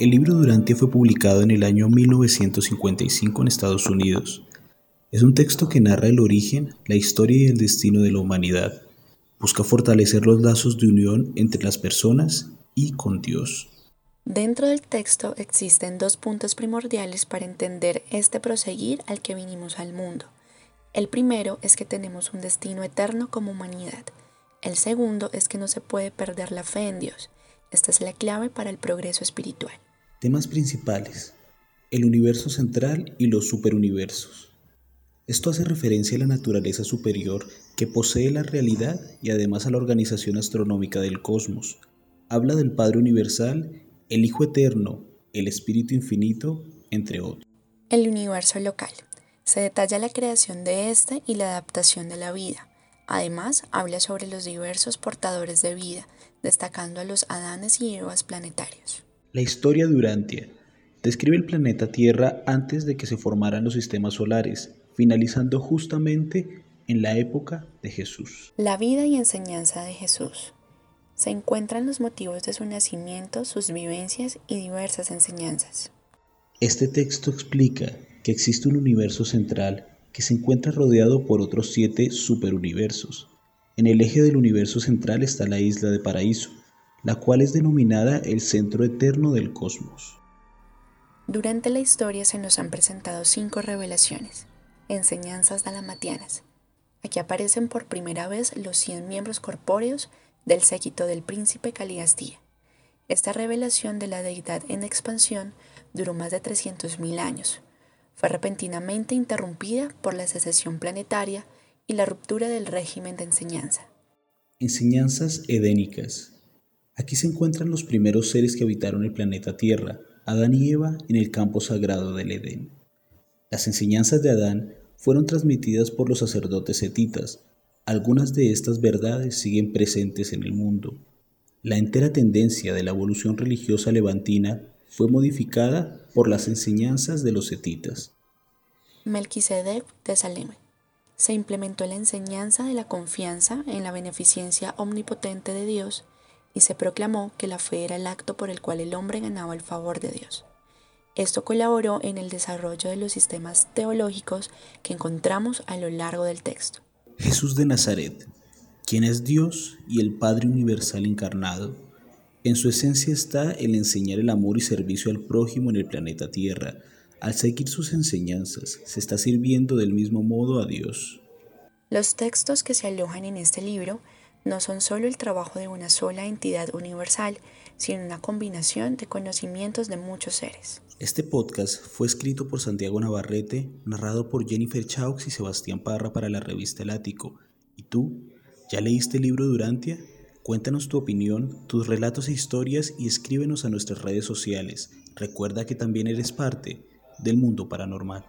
El libro Durantia fue publicado en el año 1955 en Estados Unidos. Es un texto que narra el origen, la historia y el destino de la humanidad. Busca fortalecer los lazos de unión entre las personas y con Dios. Dentro del texto existen dos puntos primordiales para entender este proseguir al que vinimos al mundo. El primero es que tenemos un destino eterno como humanidad. El segundo es que no se puede perder la fe en Dios. Esta es la clave para el progreso espiritual. Temas principales. El universo central y los superuniversos. Esto hace referencia a la naturaleza superior que posee la realidad y además a la organización astronómica del cosmos. Habla del Padre Universal, el Hijo Eterno, el Espíritu Infinito, entre otros. El universo local. Se detalla la creación de este y la adaptación de la vida. Además, habla sobre los diversos portadores de vida, destacando a los Adanes y Evas planetarios. La historia de Urantia describe el planeta Tierra antes de que se formaran los sistemas solares, finalizando justamente en la época de Jesús. La vida y enseñanza de Jesús. Se encuentran los motivos de su nacimiento, sus vivencias y diversas enseñanzas. Este texto explica que existe un universo central que se encuentra rodeado por otros siete superuniversos. En el eje del universo central está la isla de Paraíso, la cual es denominada el centro eterno del cosmos. Durante la historia se nos han presentado cinco revelaciones, enseñanzas dalamatianas. Aquí aparecen por primera vez los 100 miembros corpóreos del séquito del príncipe Caligastía. Esta revelación de la deidad en expansión duró más de 300.000 años. Fue repentinamente interrumpida por la secesión planetaria y la ruptura del régimen de enseñanza. Enseñanzas edénicas Aquí se encuentran los primeros seres que habitaron el planeta Tierra, Adán y Eva en el campo sagrado del Edén. Las enseñanzas de Adán fueron transmitidas por los sacerdotes setitas. Algunas de estas verdades siguen presentes en el mundo. La entera tendencia de la evolución religiosa levantina fue modificada por las enseñanzas de los setitas. Melquisedec de Salem. Se implementó la enseñanza de la confianza en la beneficencia omnipotente de Dios y se proclamó que la fe era el acto por el cual el hombre ganaba el favor de Dios. Esto colaboró en el desarrollo de los sistemas teológicos que encontramos a lo largo del texto. Jesús de Nazaret, quien es Dios y el Padre Universal encarnado, en su esencia está el enseñar el amor y servicio al prójimo en el planeta Tierra. Al seguir sus enseñanzas, se está sirviendo del mismo modo a Dios. Los textos que se alojan en este libro no son solo el trabajo de una sola entidad universal, sino una combinación de conocimientos de muchos seres. Este podcast fue escrito por Santiago Navarrete, narrado por Jennifer Chaux y Sebastián Parra para la revista El Ático. ¿Y tú? ¿Ya leíste el libro Durantia? Cuéntanos tu opinión, tus relatos e historias y escríbenos a nuestras redes sociales. Recuerda que también eres parte del mundo paranormal.